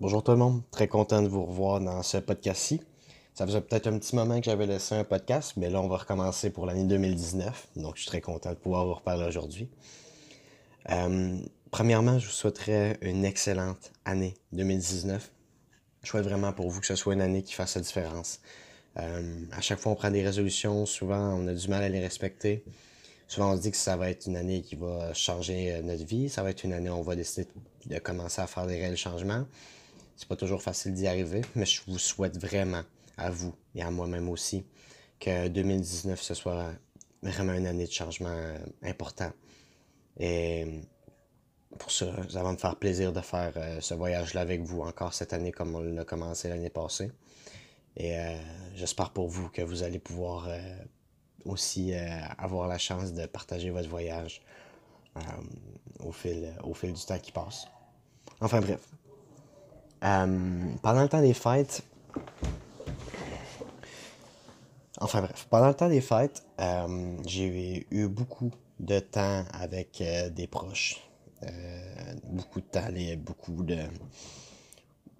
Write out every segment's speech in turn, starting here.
Bonjour tout le monde, très content de vous revoir dans ce podcast-ci. Ça faisait peut-être un petit moment que j'avais laissé un podcast, mais là on va recommencer pour l'année 2019, donc je suis très content de pouvoir vous reparler aujourd'hui. Euh, premièrement, je vous souhaiterais une excellente année 2019. Je souhaite vraiment pour vous que ce soit une année qui fasse la différence. Euh, à chaque fois on prend des résolutions, souvent on a du mal à les respecter. Souvent, on se dit que ça va être une année qui va changer euh, notre vie. Ça va être une année où on va décider de commencer à faire des réels changements. C'est pas toujours facile d'y arriver, mais je vous souhaite vraiment, à vous et à moi-même aussi, que 2019, ce soit vraiment une année de changement euh, important. Et pour ça, ça va me faire plaisir de faire euh, ce voyage-là avec vous encore cette année comme on l'a commencé l'année passée. Et j'espère pour vous que vous allez pouvoir aussi euh, avoir la chance de partager votre voyage euh, au, fil, au fil du temps qui passe. Enfin bref. Euh, pendant le temps des fêtes, Enfin bref, pendant le temps des fêtes, j'ai eu beaucoup de temps avec des proches. beaucoup de temps, beaucoup de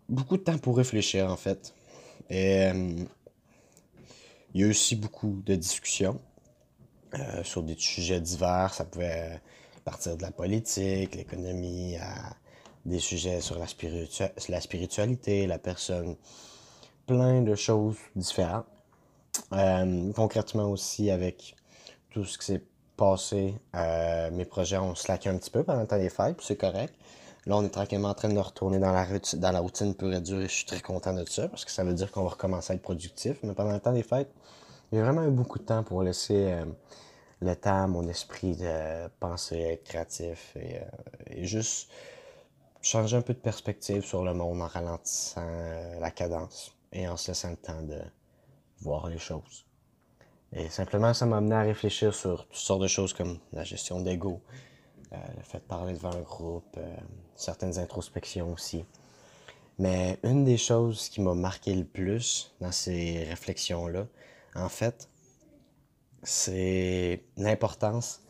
beaucoup de temps pour réfléchir en fait. Et il y a eu aussi beaucoup de discussions euh, sur des sujets divers. Ça pouvait partir de la politique, l'économie, à des sujets sur la, spiritualité, la personne, plein de choses différentes. Euh, concrètement aussi avec tout ce qui s'est passé, euh, mes projets ont slacké un petit peu pendant le temps des fêtes, c'est correct. Là, on est tranquillement en train de retourner dans la, dans la routine pure et dure et je suis très content de ça parce que ça veut dire qu'on va recommencer à être productif. Mais pendant le temps des fêtes, j'ai vraiment eu beaucoup de temps pour laisser euh, le temps à mon esprit de penser, être créatif et, juste changer un peu de perspective sur le monde en ralentissant euh, la cadence et en se laissant le temps de voir les choses. Et simplement, ça m'a amené à réfléchir sur toutes sortes de choses comme la gestion d'ego, euh, le fait de parler devant un groupe, euh, certaines introspections aussi. Mais une des choses qui m'a marqué le plus dans ces réflexions-là, en fait, c'est l'importance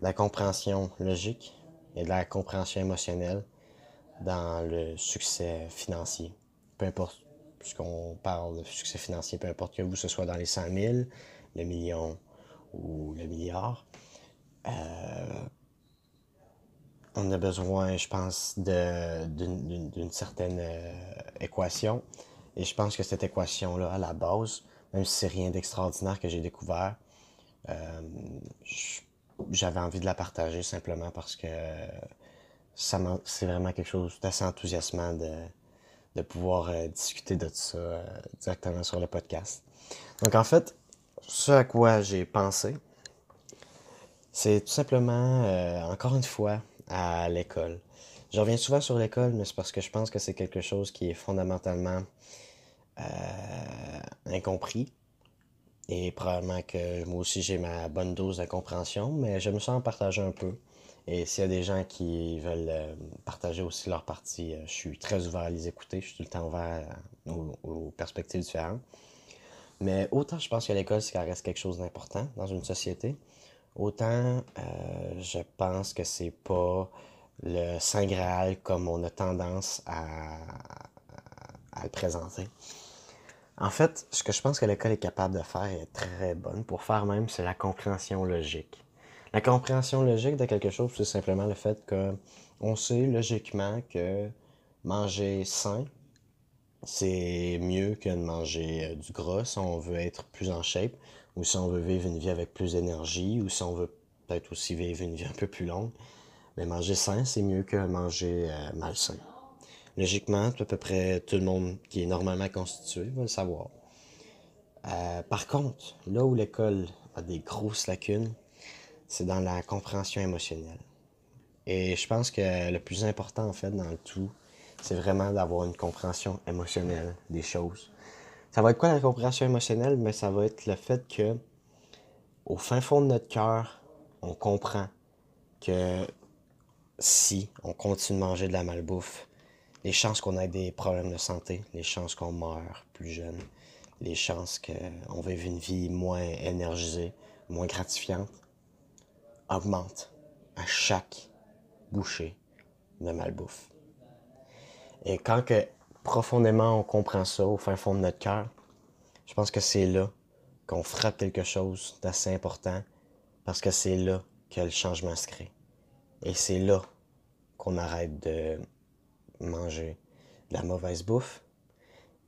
de la compréhension logique et de la compréhension émotionnelle dans le succès financier. Peu importe, puisqu'on parle de succès financier, peu importe que vous, ce soit dans les 100 000, le million ou le milliard, euh, on a besoin, je pense, d'une certaine euh, équation. Et je pense que cette équation-là, à la base, même si c'est rien d'extraordinaire que j'ai découvert, euh, j'avais envie de la partager simplement parce que c'est vraiment quelque chose d'assez enthousiasmant de, de pouvoir euh, discuter de ça directement sur le podcast. Donc en fait, ce à quoi j'ai pensé, c'est tout simplement, encore une fois, à l'école. Je reviens souvent sur l'école, mais c'est parce que je pense que c'est quelque chose qui est fondamentalement euh, incompris. Et probablement que moi aussi j'ai ma bonne dose d'incompréhension, mais je me sens en partager un peu. Et s'il y a des gens qui veulent euh, partager aussi leur partie, euh, je suis très ouvert à les écouter. Je suis tout le temps ouvert aux, aux, perspectives différentes. Mais autant je pense que l'école, ça reste quelque chose d'important dans une société, Autant euh, je pense que c'est pas le Saint Graal comme on a tendance à, à, le présenter. En fait, ce que je pense que l'école est capable de faire est très bonne pour faire même, c'est la compréhension logique. La compréhension logique de quelque chose, c'est simplement le fait que on sait logiquement que manger sain, c'est mieux que de manger euh, du gras si on veut être plus en shape ou si on veut vivre une vie avec plus d'énergie, ou si on veut peut-être aussi vivre une vie un peu plus longue. Mais manger sain, c'est mieux que manger euh, malsain. Logiquement, à peu près tout le monde qui est normalement constitué va le savoir. Euh, par contre, là où l'école a des grosses lacunes, c'est dans la compréhension émotionnelle. Et je pense que le plus important, en fait, dans le tout, c'est vraiment d'avoir une compréhension émotionnelle des choses. Ça va être quoi la compréhension émotionnelle? Mais ça va être le fait que, au fin fond de notre cœur, on comprend que si on continue de manger de la malbouffe, les chances qu'on ait des problèmes de santé, les chances qu'on meure plus jeune, les chances qu'on vive une vie moins énergisée, moins gratifiante, augmentent à chaque bouchée de malbouffe. Et quand que profondément on comprend ça au fin fond de notre cœur, je pense que c'est là qu'on frappe quelque chose d'assez important parce que c'est là que le changement se crée. Et c'est là qu'on arrête de manger de la mauvaise bouffe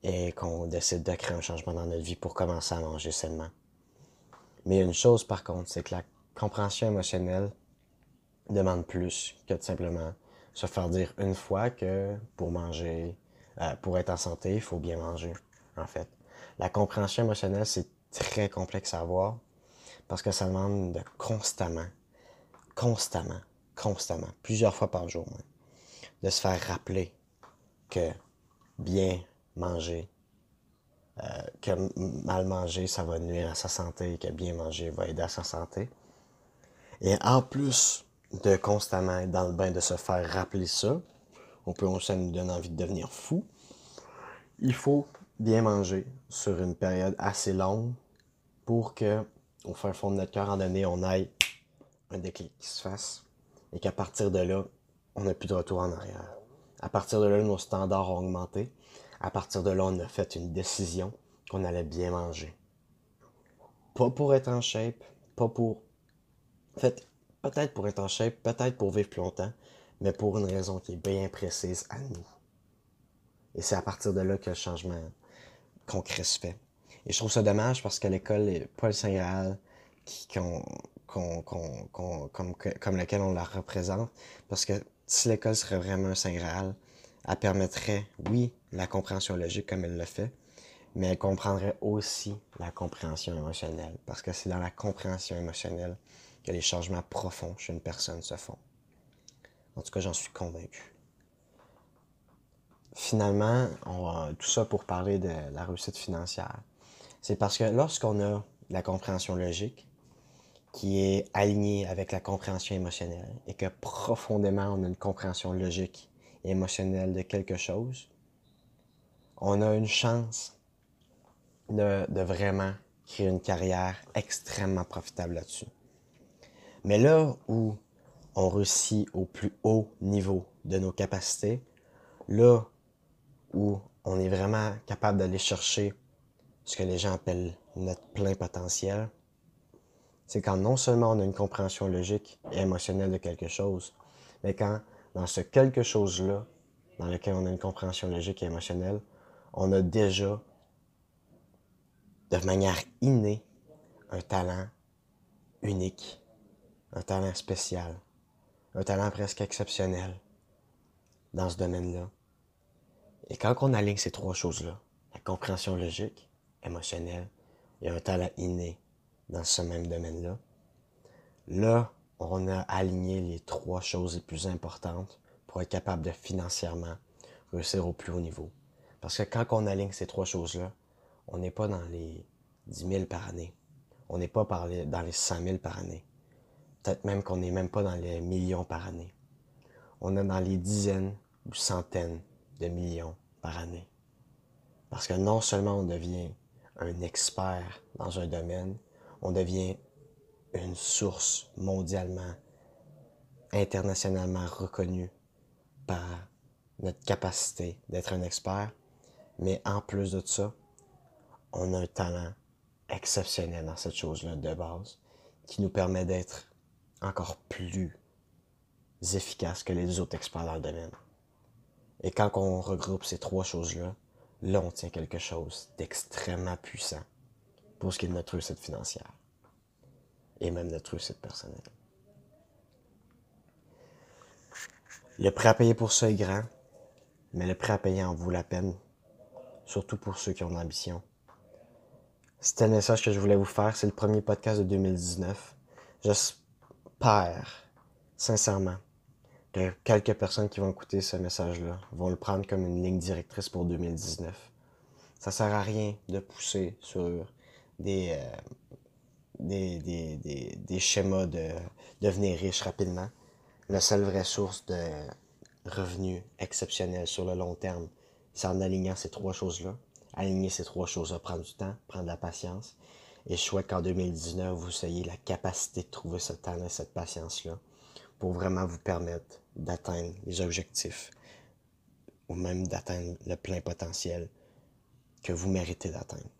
et qu'on décide de créer un changement dans notre vie pour commencer à manger sainement. Mais une chose par contre, c'est que la compréhension émotionnelle demande plus que de simplement se faire dire une fois que pour manger, euh, pour être en santé, il faut bien manger, en fait. La compréhension émotionnelle, c'est très complexe à avoir parce que ça demande de constamment, constamment, constamment, plusieurs fois par jour, de se faire rappeler que bien manger, euh, que mal manger, ça va nuire à sa santé, que bien manger va aider à sa santé. Et en plus de constamment être dans le bain, de se faire rappeler ça, on peut aussi nous donner envie de devenir fou. Il faut bien manger sur une période assez longue pour que, au fin fond de notre cœur, en donné, on aille un déclic qui se fasse et qu'à partir de là, on n'a plus de retour en arrière. À partir de là, nos standards ont augmenté. À partir de là, on a fait une décision qu'on allait bien manger. Pas pour être en shape, pas pour... En fait, peut-être pour être en shape, peut-être pour vivre plus longtemps, mais pour une raison qui est bien précise à nous. Et c'est à partir de là que le changement concret se fait. Et je trouve ça dommage parce que l'école est pas le Saint-Graal comme, comme lequel on la représente. Parce que si l'école serait vraiment un Saint Graal, elle permettrait, oui, la compréhension logique comme elle le fait, mais elle comprendrait aussi la compréhension émotionnelle. Parce que c'est dans la compréhension émotionnelle que les changements profonds chez une personne se font. En tout cas, j'en suis convaincu. Finalement, tout ça pour parler de la réussite financière. C'est parce que lorsqu'on a la compréhension logique, qui est aligné avec la compréhension émotionnelle et que profondément on a une compréhension logique et émotionnelle de quelque chose, on a une chance de vraiment créer une carrière extrêmement profitable là-dessus. Mais là où on réussit au plus haut niveau de nos capacités, là où on est vraiment capable d'aller chercher ce que les gens appellent notre plein potentiel, c'est quand non seulement on a une compréhension logique et émotionnelle de quelque chose, mais quand dans ce quelque chose-là, dans lequel on a une compréhension logique et émotionnelle, on a déjà, de manière innée, un talent unique, un talent spécial, un talent presque exceptionnel dans ce domaine-là. Et quand on aligne ces trois choses-là, la compréhension logique, émotionnelle et un talent inné dans ce même domaine-là. Là, on a aligné les trois choses les plus importantes pour être capable de financièrement réussir au plus haut niveau. Parce que quand on aligne ces trois choses-là, on n'est pas dans les 10 000 par année. On n'est pas dans les 100 000 par année. Peut-être même qu'on n'est même pas dans les millions par année. On est dans les dizaines ou centaines de millions par année. Parce que non seulement on devient un expert dans un domaine, on devient une source mondialement, internationalement reconnue par notre capacité d'être un expert. Mais en plus de ça, on a un talent exceptionnel dans cette chose-là de base qui nous permet d'être encore plus efficace que les autres experts dans le domaine. Et quand on regroupe ces trois choses-là, là, on tient quelque chose d'extrêmement puissant pour ce qui est de notre réussite financière et même notre réussite personnelle. Le prêt à payer pour ça est grand, mais le prêt à payer en vaut la peine, surtout pour ceux qui ont de l'ambition. C'était le message que je voulais vous faire. C'est le premier podcast de 2019. J'espère, sincèrement, que quelques personnes qui vont écouter ce message-là vont le prendre comme une ligne directrice pour 2019. Ça sert à rien de pousser sur des, euh, des, des, schémas de devenir riche rapidement. La seule vraie source de revenus exceptionnels sur le long terme, c'est en alignant ces trois choses-là. Aligner ces trois choses-là, prendre du temps, prendre de la patience. Et je souhaite qu'en 2019, vous ayez la capacité de trouver ce et cette patience-là pour vraiment vous permettre d'atteindre les objectifs ou même d'atteindre le plein potentiel que vous méritez d'atteindre.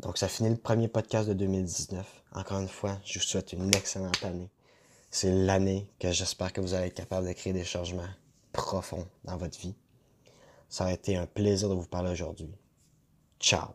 Donc ça finit le premier podcast de 2019. Encore une fois, je vous souhaite une excellente année. C'est l'année que j'espère que vous allez être capable de créer des changements profonds dans votre vie. Ça a été un plaisir de vous parler aujourd'hui. Ciao